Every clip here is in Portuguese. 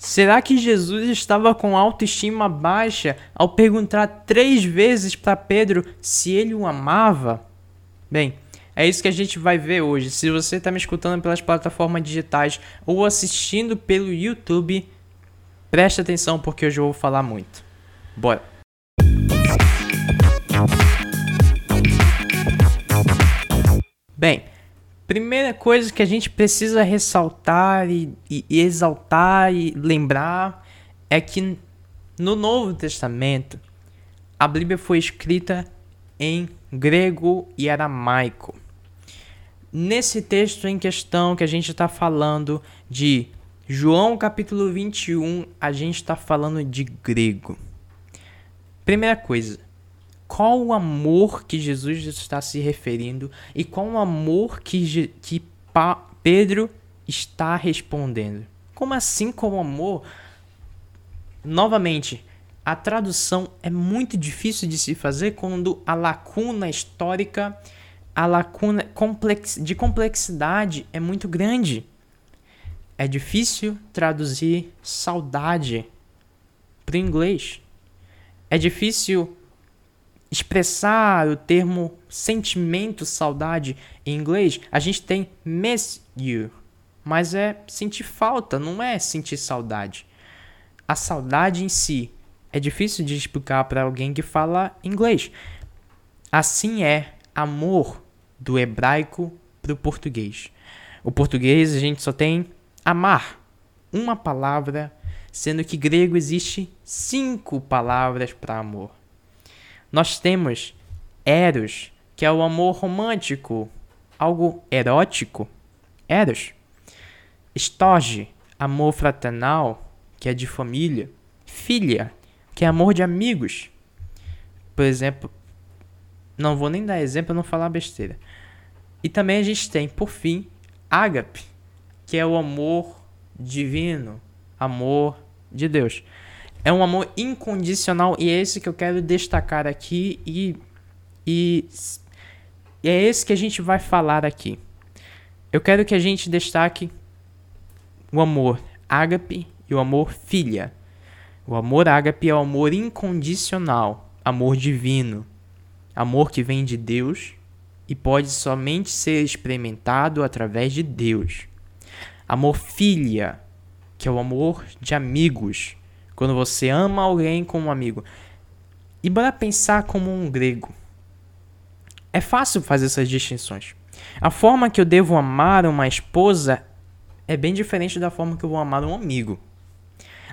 Será que Jesus estava com autoestima baixa ao perguntar três vezes para Pedro se ele o amava? Bem, é isso que a gente vai ver hoje. Se você está me escutando pelas plataformas digitais ou assistindo pelo YouTube, preste atenção porque hoje eu vou falar muito. Bora! Bem, primeira coisa que a gente precisa ressaltar e, e, e exaltar e lembrar é que no Novo Testamento a Bíblia foi escrita em grego e aramaico. Nesse texto em questão que a gente está falando de João capítulo 21, a gente está falando de grego. Primeira coisa, qual o amor que Jesus está se referindo e qual o amor que, que pa Pedro está respondendo. Como assim com amor? Novamente, a tradução é muito difícil de se fazer quando a lacuna histórica, a lacuna complex, de complexidade é muito grande. É difícil traduzir saudade para o inglês. É difícil expressar o termo sentimento, saudade em inglês, a gente tem miss you, mas é sentir falta, não é sentir saudade. A saudade em si é difícil de explicar para alguém que fala inglês. Assim é amor do hebraico para o português. O português a gente só tem amar, uma palavra, sendo que grego existe cinco palavras para amor. Nós temos Eros, que é o amor romântico, algo erótico. Eros. Storge, amor fraternal, que é de família. Filha, que é amor de amigos. Por exemplo, não vou nem dar exemplo não falar besteira. E também a gente tem, por fim, ágape, que é o amor divino, amor de Deus. É um amor incondicional e é esse que eu quero destacar aqui e, e, e é esse que a gente vai falar aqui. Eu quero que a gente destaque o amor ágape e o amor filha. O amor ágape é o amor incondicional, amor divino, amor que vem de Deus e pode somente ser experimentado através de Deus. Amor filha, que é o amor de amigos, quando você ama alguém como um amigo. E bora pensar como um grego. É fácil fazer essas distinções. A forma que eu devo amar uma esposa é bem diferente da forma que eu vou amar um amigo.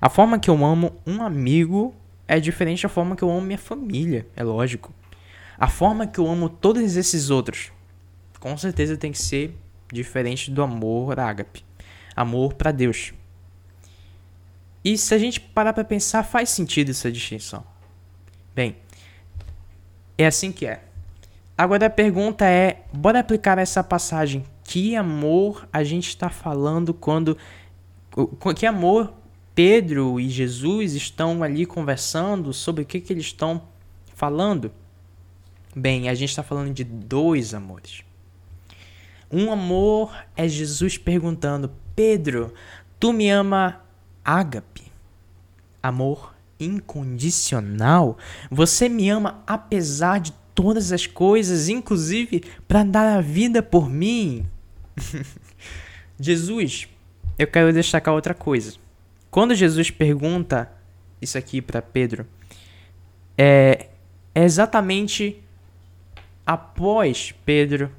A forma que eu amo um amigo é diferente da forma que eu amo minha família, é lógico. A forma que eu amo todos esses outros, com certeza tem que ser diferente do amor ágape. Amor para Deus. E se a gente parar para pensar, faz sentido essa distinção. Bem, é assim que é. Agora a pergunta é: bora aplicar essa passagem. Que amor a gente está falando quando. Que amor Pedro e Jesus estão ali conversando sobre o que, que eles estão falando? Bem, a gente está falando de dois amores. Um amor é Jesus perguntando: Pedro, tu me ama ágape, amor incondicional. Você me ama apesar de todas as coisas, inclusive para dar a vida por mim. Jesus, eu quero destacar outra coisa. Quando Jesus pergunta isso aqui para Pedro, é, é exatamente após Pedro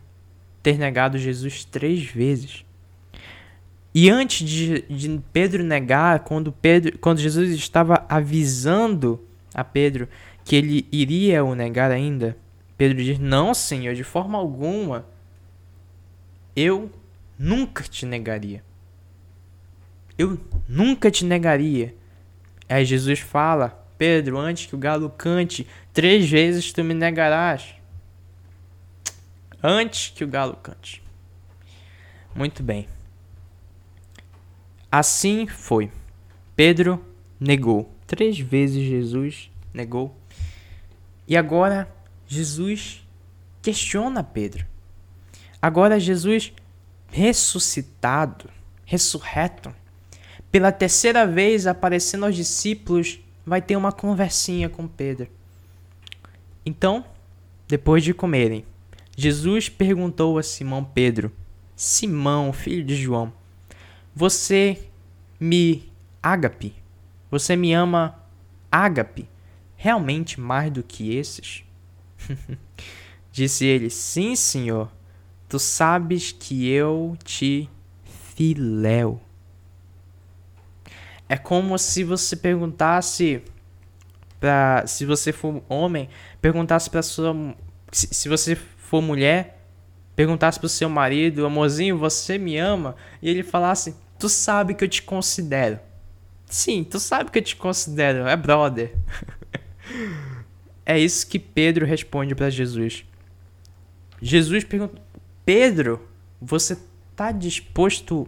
ter negado Jesus três vezes. E antes de, de, Pedro negar, quando, Pedro, quando Jesus estava avisando a Pedro que ele iria o negar ainda, Pedro diz: Não, Senhor, de forma alguma. Eu nunca te negaria. Eu nunca te negaria. Aí Jesus fala: Pedro, antes que o galo cante, três vezes tu me negarás. Antes que o galo cante. Muito bem. Assim foi. Pedro negou. Três vezes Jesus negou. E agora Jesus questiona Pedro. Agora Jesus ressuscitado, ressurreto, pela terceira vez aparecendo aos discípulos, vai ter uma conversinha com Pedro. Então, depois de comerem, Jesus perguntou a Simão Pedro: Simão, filho de João, você me ágape? Você me ama ágape? Realmente mais do que esses? Disse ele: Sim, senhor. Tu sabes que eu te filéu. É como se você perguntasse para se você for homem, perguntasse para sua se, se você for mulher, perguntasse pro seu marido, amorzinho, você me ama? E ele falasse, tu sabe que eu te considero. Sim, tu sabe que eu te considero, é brother. é isso que Pedro responde para Jesus. Jesus pergunta: Pedro, você tá disposto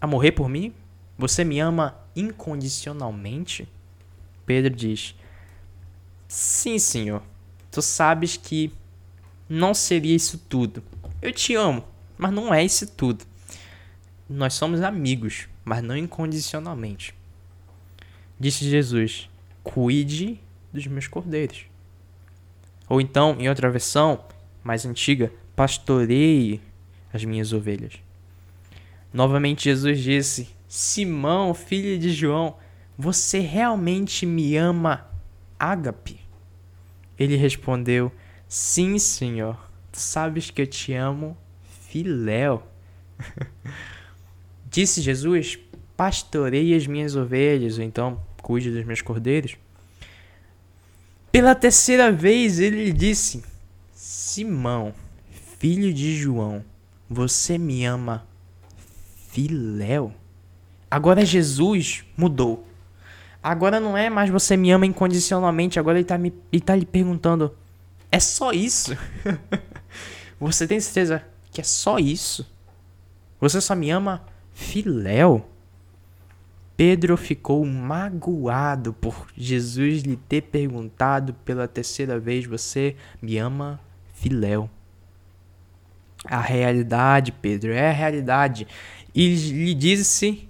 a morrer por mim? Você me ama incondicionalmente? Pedro diz: Sim, senhor. Tu sabes que não seria isso tudo. Eu te amo, mas não é isso tudo. Nós somos amigos, mas não incondicionalmente. Disse Jesus: Cuide dos meus cordeiros. Ou então, em outra versão mais antiga, pastoreie as minhas ovelhas. Novamente Jesus disse: Simão, filho de João, você realmente me ama, ágape? Ele respondeu: Sim, senhor. Tu sabes que eu te amo, filéu. Disse Jesus: Pastorei as minhas ovelhas, ou então cuide dos meus cordeiros. Pela terceira vez ele disse: Simão, filho de João, você me ama, filéu? Agora Jesus mudou. Agora não é mais você me ama incondicionalmente, agora ele está me, ele tá lhe perguntando: é só isso? você tem certeza que é só isso? Você só me ama filéu? Pedro ficou magoado por Jesus lhe ter perguntado pela terceira vez: Você me ama filéu? A realidade, Pedro, é a realidade. E lhe disse: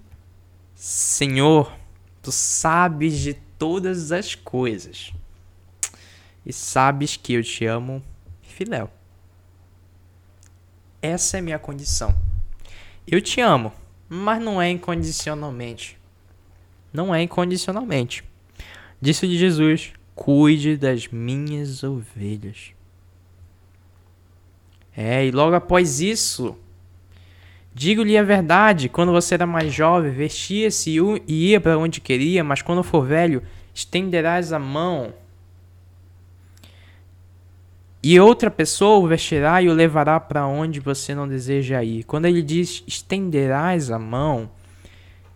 Senhor, tu sabes de todas as coisas e sabes que eu te amo, filéu. Essa é minha condição. Eu te amo, mas não é incondicionalmente. Não é incondicionalmente. Disse-lhe Jesus: Cuide das minhas ovelhas. É, e logo após isso, digo-lhe a verdade: quando você era mais jovem, vestia-se e ia para onde queria, mas quando for velho, estenderás a mão e outra pessoa o vestirá e o levará para onde você não deseja ir. Quando ele diz estenderás a mão,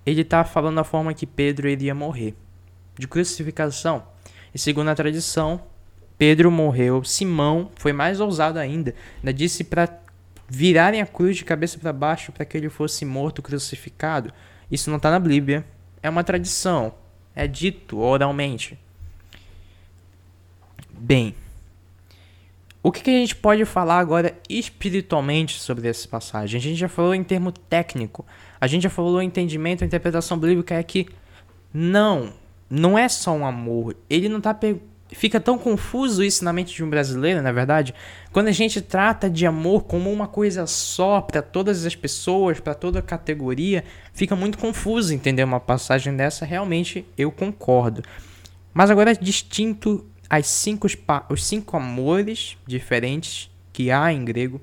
ele está falando da forma que Pedro iria morrer de crucificação. E segundo a tradição, Pedro morreu. Simão foi mais ousado ainda. Ainda disse para virarem a cruz de cabeça para baixo para que ele fosse morto crucificado. Isso não está na Bíblia. É uma tradição. É dito oralmente. Bem, o que, que, a gente pode falar agora espiritualmente sobre essa passagem? A gente já falou em termo técnico, a gente já falou entendimento, a interpretação bíblica é que não, não é só um amor. Ele não tá fica tão confuso isso na mente de um brasileiro, na verdade, quando a gente trata de amor como uma coisa só para todas as pessoas, para toda categoria, fica muito confuso entender uma passagem dessa. Realmente eu concordo. Mas agora distinto as cinco, os cinco amores diferentes que há em grego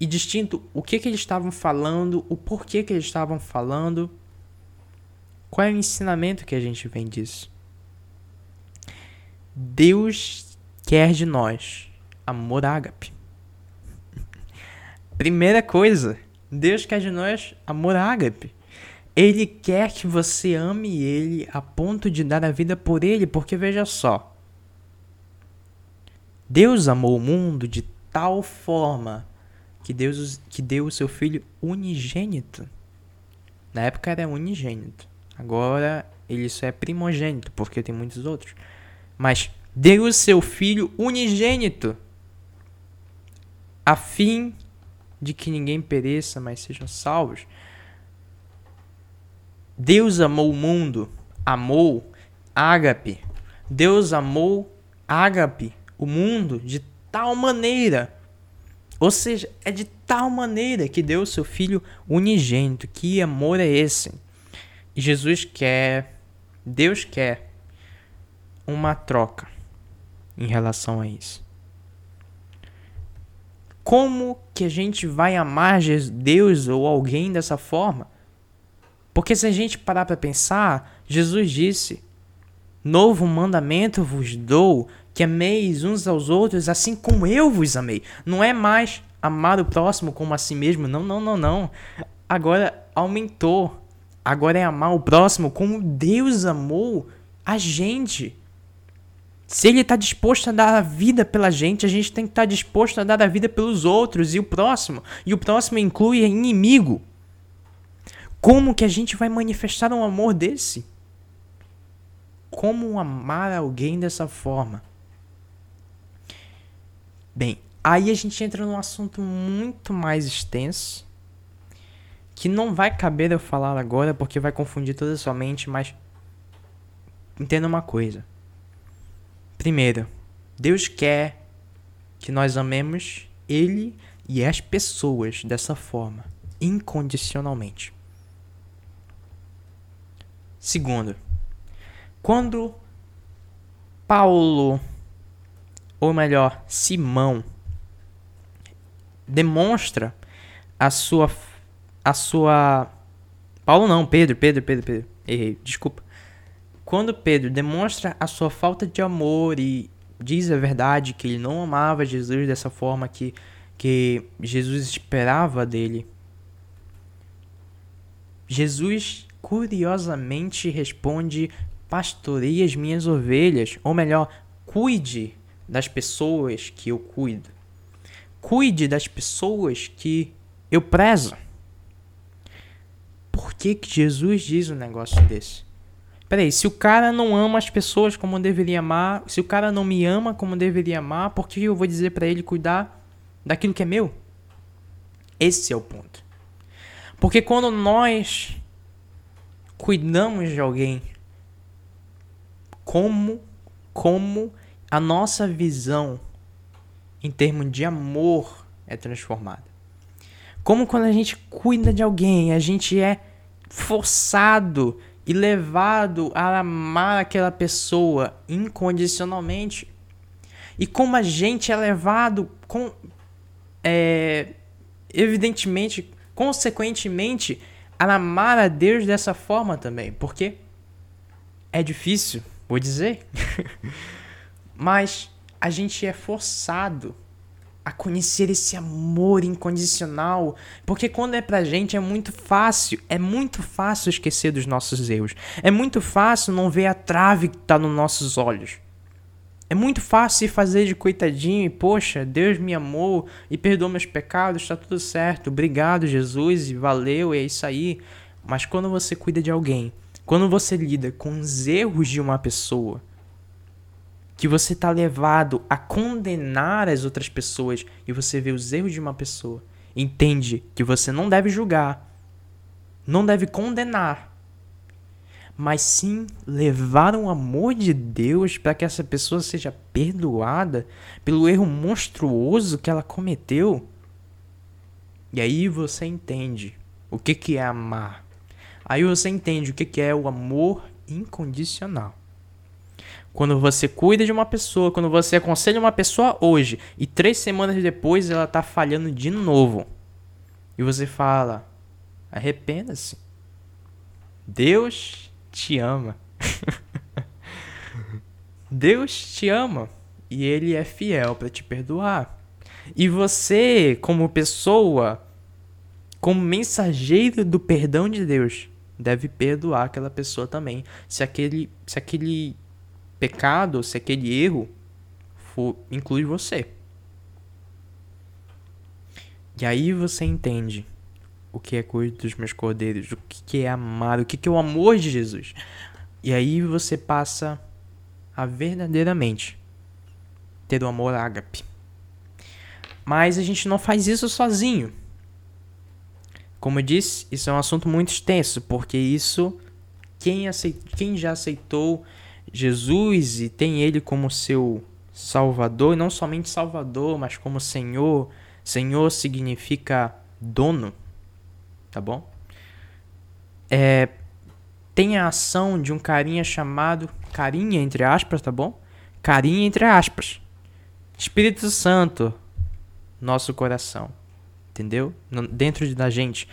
e distinto o que, que eles estavam falando, o porquê que eles estavam falando, qual é o ensinamento que a gente vem disso. Deus quer de nós amor ágape. Primeira coisa, Deus quer de nós amor ágape. Ele quer que você ame ele a ponto de dar a vida por ele, porque veja só, Deus amou o mundo de tal forma que Deus que deu o seu filho unigênito. Na época era unigênito. Agora ele só é primogênito, porque tem muitos outros. Mas deu o seu filho unigênito a fim de que ninguém pereça, mas sejam salvos. Deus amou o mundo, amou ágape. Deus amou ágape, o mundo, de tal maneira. Ou seja, é de tal maneira que deu o seu filho unigênito. Que amor é esse? E Jesus quer, Deus quer uma troca em relação a isso. Como que a gente vai amar Deus ou alguém dessa forma? Porque se a gente parar para pensar, Jesus disse: Novo mandamento vos dou, que ameis uns aos outros assim como eu vos amei. Não é mais amar o próximo como a si mesmo, não, não, não, não. Agora aumentou. Agora é amar o próximo como Deus amou a gente. Se ele está disposto a dar a vida pela gente, a gente tem que estar tá disposto a dar a vida pelos outros e o próximo. E o próximo inclui inimigo. Como que a gente vai manifestar um amor desse? Como amar alguém dessa forma? Bem, aí a gente entra num assunto muito mais extenso, que não vai caber eu falar agora porque vai confundir toda a sua mente, mas entenda uma coisa. Primeiro, Deus quer que nós amemos Ele e as pessoas dessa forma, incondicionalmente. Segundo, quando Paulo ou melhor, Simão, demonstra a sua a sua Paulo não, Pedro, Pedro, Pedro, Pedro. Errei, desculpa. Quando Pedro demonstra a sua falta de amor e diz a verdade que ele não amava Jesus dessa forma que que Jesus esperava dele. Jesus curiosamente responde: Pastorei as minhas ovelhas, ou melhor, cuide das pessoas que eu cuido. Cuide das pessoas que eu prezo. Por que, que Jesus diz um negócio desse? Peraí, se o cara não ama as pessoas como deveria amar, se o cara não me ama como deveria amar, por que eu vou dizer para ele cuidar daquilo que é meu? Esse é o ponto. Porque quando nós cuidamos de alguém, como como a nossa visão em termos de amor é transformada. Como quando a gente cuida de alguém, a gente é forçado e levado a amar aquela pessoa incondicionalmente. E como a gente é levado com é, evidentemente, consequentemente, a amar a Deus dessa forma também, porque é difícil, vou dizer. Mas a gente é forçado a conhecer esse amor incondicional, porque quando é pra gente é muito fácil, é muito fácil esquecer dos nossos erros. É muito fácil não ver a trave que tá nos nossos olhos. É muito fácil fazer de coitadinho e, poxa, Deus me amou e perdoou meus pecados, tá tudo certo. Obrigado, Jesus, e valeu, é isso aí. Mas quando você cuida de alguém, quando você lida com os erros de uma pessoa, que você está levado a condenar as outras pessoas e você vê os erros de uma pessoa, entende que você não deve julgar, não deve condenar, mas sim levar o amor de Deus para que essa pessoa seja perdoada pelo erro monstruoso que ela cometeu. E aí você entende o que, que é amar. Aí você entende o que, que é o amor incondicional. Quando você cuida de uma pessoa, quando você aconselha uma pessoa hoje e três semanas depois ela tá falhando de novo. E você fala: arrependa-se. Deus te ama. Deus te ama e ele é fiel para te perdoar. E você, como pessoa, como mensageiro do perdão de Deus, deve perdoar aquela pessoa também. Se aquele, se aquele pecado, se aquele erro for, inclui você. E aí você entende o que é cuidar dos meus cordeiros, o que é amar, o que é o amor de Jesus. E aí você passa a verdadeiramente ter o amor ágape. Mas a gente não faz isso sozinho. Como eu disse, isso é um assunto muito extenso, porque isso quem, aceit, quem já aceitou Jesus e tem ele como seu Salvador, e não somente Salvador, mas como Senhor. Senhor significa dono, tá bom? É, tem a ação de um carinha chamado carinha entre aspas, tá bom? Carinha entre aspas. Espírito Santo, nosso coração, entendeu? Dentro da gente.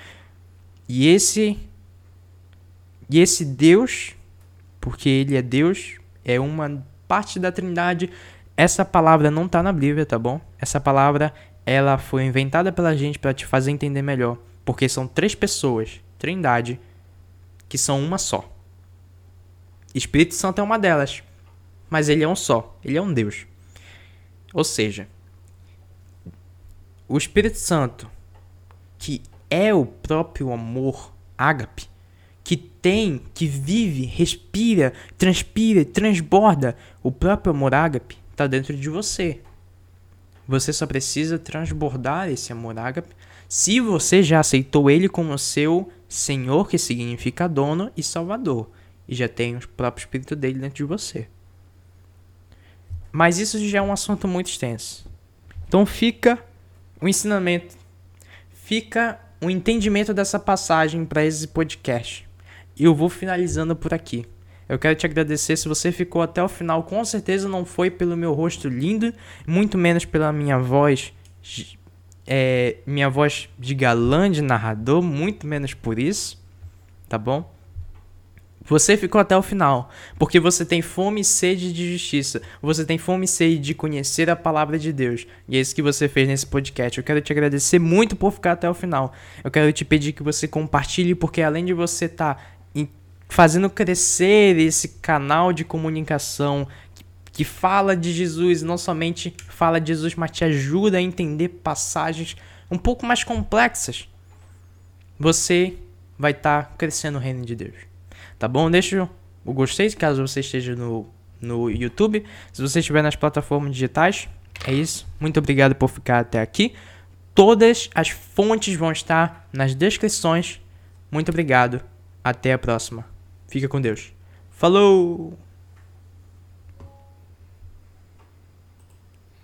E esse e esse Deus, porque ele é Deus, é uma parte da Trindade. Essa palavra não está na Bíblia, tá bom? Essa palavra ela foi inventada pela gente para te fazer entender melhor, porque são três pessoas, Trindade, que são uma só. Espírito Santo é uma delas, mas ele é um só, ele é um Deus. Ou seja, o Espírito Santo, que é o próprio amor ágape, tem, que vive, respira, transpira, transborda o próprio amor ágape, está dentro de você. Você só precisa transbordar esse amor ágape se você já aceitou ele como seu Senhor, que significa dono e Salvador, e já tem o próprio Espírito dele dentro de você. Mas isso já é um assunto muito extenso. Então fica o ensinamento, fica o entendimento dessa passagem para esse podcast. E eu vou finalizando por aqui. Eu quero te agradecer se você ficou até o final. Com certeza não foi pelo meu rosto lindo, muito menos pela minha voz, é, minha voz de galã de narrador, muito menos por isso, tá bom? Você ficou até o final, porque você tem fome e sede de justiça. Você tem fome e sede de conhecer a palavra de Deus. E é isso que você fez nesse podcast. Eu quero te agradecer muito por ficar até o final. Eu quero te pedir que você compartilhe, porque além de você estar tá fazendo crescer esse canal de comunicação que, que fala de Jesus, não somente fala de Jesus, mas te ajuda a entender passagens um pouco mais complexas, você vai estar tá crescendo no reino de Deus. Tá bom? Deixa o gostei caso você esteja no, no YouTube. Se você estiver nas plataformas digitais, é isso. Muito obrigado por ficar até aqui. Todas as fontes vão estar nas descrições. Muito obrigado. Até a próxima. Fica com Deus. Falou!